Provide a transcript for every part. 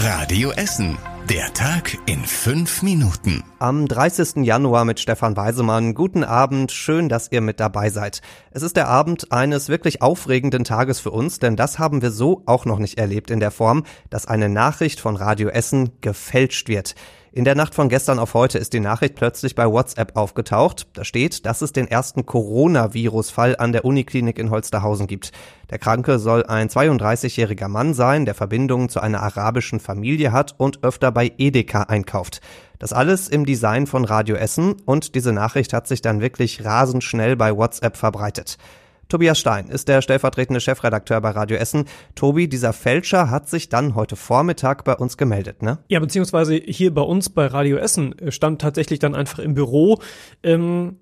Radio Essen. Der Tag in fünf Minuten. Am 30. Januar mit Stefan Weisemann. Guten Abend, schön, dass ihr mit dabei seid. Es ist der Abend eines wirklich aufregenden Tages für uns, denn das haben wir so auch noch nicht erlebt in der Form, dass eine Nachricht von Radio Essen gefälscht wird. In der Nacht von gestern auf heute ist die Nachricht plötzlich bei WhatsApp aufgetaucht. Da steht, dass es den ersten Coronavirus-Fall an der Uniklinik in Holsterhausen gibt. Der Kranke soll ein 32-jähriger Mann sein, der Verbindungen zu einer arabischen Familie hat und öfter bei Edeka einkauft. Das alles im Design von Radio Essen und diese Nachricht hat sich dann wirklich rasend schnell bei WhatsApp verbreitet. Tobias Stein ist der stellvertretende Chefredakteur bei Radio Essen. Tobi, dieser Fälscher hat sich dann heute Vormittag bei uns gemeldet, ne? Ja, beziehungsweise hier bei uns bei Radio Essen stand tatsächlich dann einfach im Büro. Ähm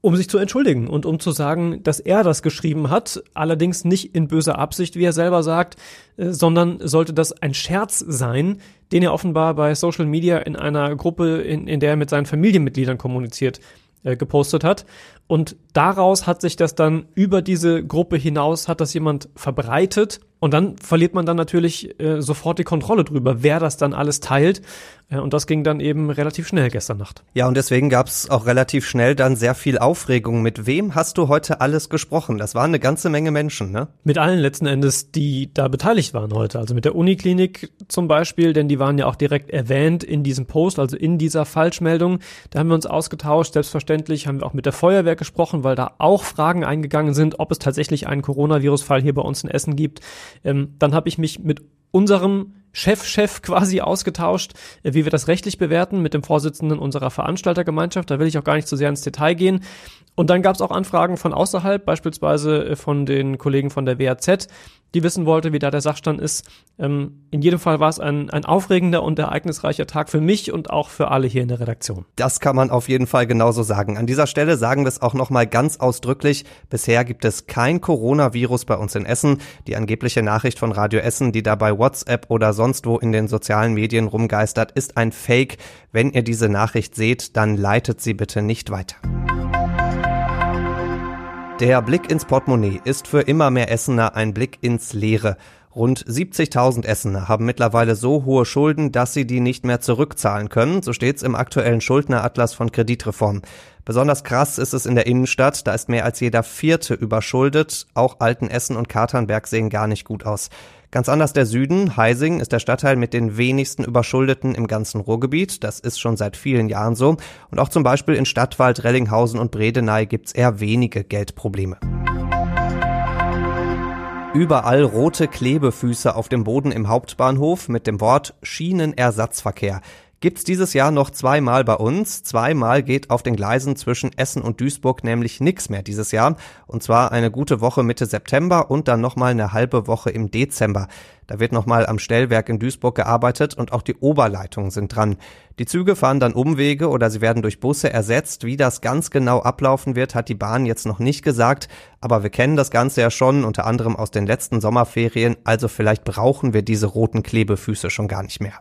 um sich zu entschuldigen und um zu sagen, dass er das geschrieben hat, allerdings nicht in böser Absicht, wie er selber sagt, äh, sondern sollte das ein Scherz sein, den er offenbar bei Social Media in einer Gruppe, in, in der er mit seinen Familienmitgliedern kommuniziert, äh, gepostet hat. Und daraus hat sich das dann über diese Gruppe hinaus, hat das jemand verbreitet. Und dann verliert man dann natürlich äh, sofort die Kontrolle drüber, wer das dann alles teilt. Äh, und das ging dann eben relativ schnell gestern Nacht. Ja, und deswegen gab es auch relativ schnell dann sehr viel Aufregung. Mit wem hast du heute alles gesprochen? Das waren eine ganze Menge Menschen, ne? Mit allen letzten Endes, die da beteiligt waren heute. Also mit der Uniklinik zum Beispiel, denn die waren ja auch direkt erwähnt in diesem Post, also in dieser Falschmeldung. Da haben wir uns ausgetauscht. Selbstverständlich haben wir auch mit der Feuerwehr gesprochen, weil da auch Fragen eingegangen sind, ob es tatsächlich einen Coronavirus-Fall hier bei uns in Essen gibt. Ähm, dann habe ich mich mit unserem Chef-Chef quasi ausgetauscht, äh, wie wir das rechtlich bewerten mit dem Vorsitzenden unserer Veranstaltergemeinschaft. Da will ich auch gar nicht so sehr ins Detail gehen. Und dann gab es auch Anfragen von außerhalb, beispielsweise äh, von den Kollegen von der WAZ, die wissen wollte, wie da der Sachstand ist. Ähm, in jedem Fall war es ein, ein aufregender und ereignisreicher Tag für mich und auch für alle hier in der Redaktion. Das kann man auf jeden Fall genauso sagen. An dieser Stelle sagen wir es auch nochmal ganz ausdrücklich. Bisher gibt es kein Coronavirus bei uns in Essen. Die angebliche Nachricht von Radio Essen, die da bei WhatsApp oder sonst wo in den sozialen Medien rumgeistert, ist ein Fake. Wenn ihr diese Nachricht seht, dann leitet sie bitte nicht weiter. Der Blick ins Portemonnaie ist für immer mehr Essener ein Blick ins Leere. Rund 70.000 Essener haben mittlerweile so hohe Schulden, dass sie die nicht mehr zurückzahlen können, so steht's im aktuellen Schuldneratlas von Kreditreform. Besonders krass ist es in der Innenstadt, da ist mehr als jeder Vierte überschuldet, auch Altenessen und Katernberg sehen gar nicht gut aus. Ganz anders der Süden. Heising ist der Stadtteil mit den wenigsten Überschuldeten im ganzen Ruhrgebiet. Das ist schon seit vielen Jahren so. Und auch zum Beispiel in Stadtwald, Rellinghausen und Bredeney gibt's eher wenige Geldprobleme. Überall rote Klebefüße auf dem Boden im Hauptbahnhof mit dem Wort Schienenersatzverkehr gibt's dieses Jahr noch zweimal bei uns. Zweimal geht auf den Gleisen zwischen Essen und Duisburg nämlich nichts mehr dieses Jahr. Und zwar eine gute Woche Mitte September und dann nochmal eine halbe Woche im Dezember. Da wird nochmal am Stellwerk in Duisburg gearbeitet und auch die Oberleitungen sind dran. Die Züge fahren dann Umwege oder sie werden durch Busse ersetzt. Wie das ganz genau ablaufen wird, hat die Bahn jetzt noch nicht gesagt. Aber wir kennen das Ganze ja schon, unter anderem aus den letzten Sommerferien. Also vielleicht brauchen wir diese roten Klebefüße schon gar nicht mehr.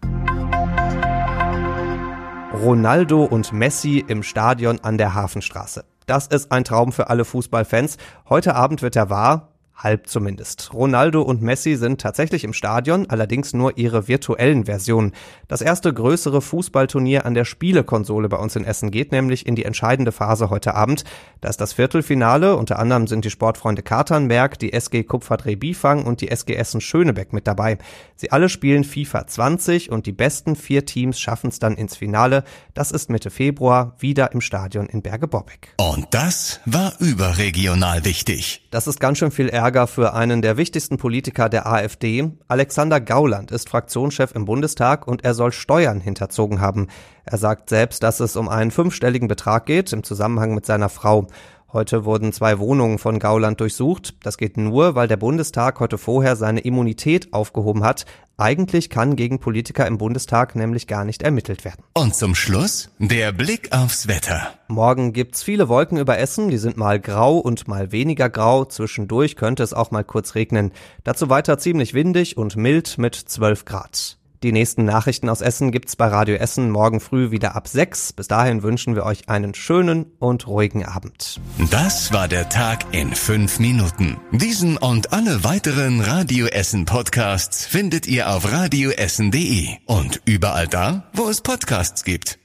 Ronaldo und Messi im Stadion an der Hafenstraße. Das ist ein Traum für alle Fußballfans. Heute Abend wird er wahr. Halb zumindest. Ronaldo und Messi sind tatsächlich im Stadion, allerdings nur ihre virtuellen Versionen. Das erste größere Fußballturnier an der Spielekonsole bei uns in Essen geht nämlich in die entscheidende Phase heute Abend. Da ist das Viertelfinale, unter anderem sind die Sportfreunde Katernberg, die SG Kupferdreh Bifang und die SG Essen Schönebeck mit dabei. Sie alle spielen FIFA 20 und die besten vier Teams schaffen es dann ins Finale. Das ist Mitte Februar wieder im Stadion in Berge-Borbeck. Und das war überregional wichtig. Das ist ganz schön viel Ärger Ärger für einen der wichtigsten Politiker der AfD. Alexander Gauland ist Fraktionschef im Bundestag und er soll Steuern hinterzogen haben. Er sagt selbst, dass es um einen fünfstelligen Betrag geht im Zusammenhang mit seiner Frau. Heute wurden zwei Wohnungen von Gauland durchsucht. Das geht nur, weil der Bundestag heute vorher seine Immunität aufgehoben hat. Eigentlich kann gegen Politiker im Bundestag nämlich gar nicht ermittelt werden. Und zum Schluss der Blick aufs Wetter. Morgen gibt's viele Wolken über Essen, die sind mal grau und mal weniger grau. Zwischendurch könnte es auch mal kurz regnen. Dazu weiter ziemlich windig und mild mit 12 Grad. Die nächsten Nachrichten aus Essen gibt's bei Radio Essen morgen früh wieder ab 6. Bis dahin wünschen wir euch einen schönen und ruhigen Abend. Das war der Tag in fünf Minuten. Diesen und alle weiteren Radio Essen Podcasts findet ihr auf radioessen.de und überall da, wo es Podcasts gibt.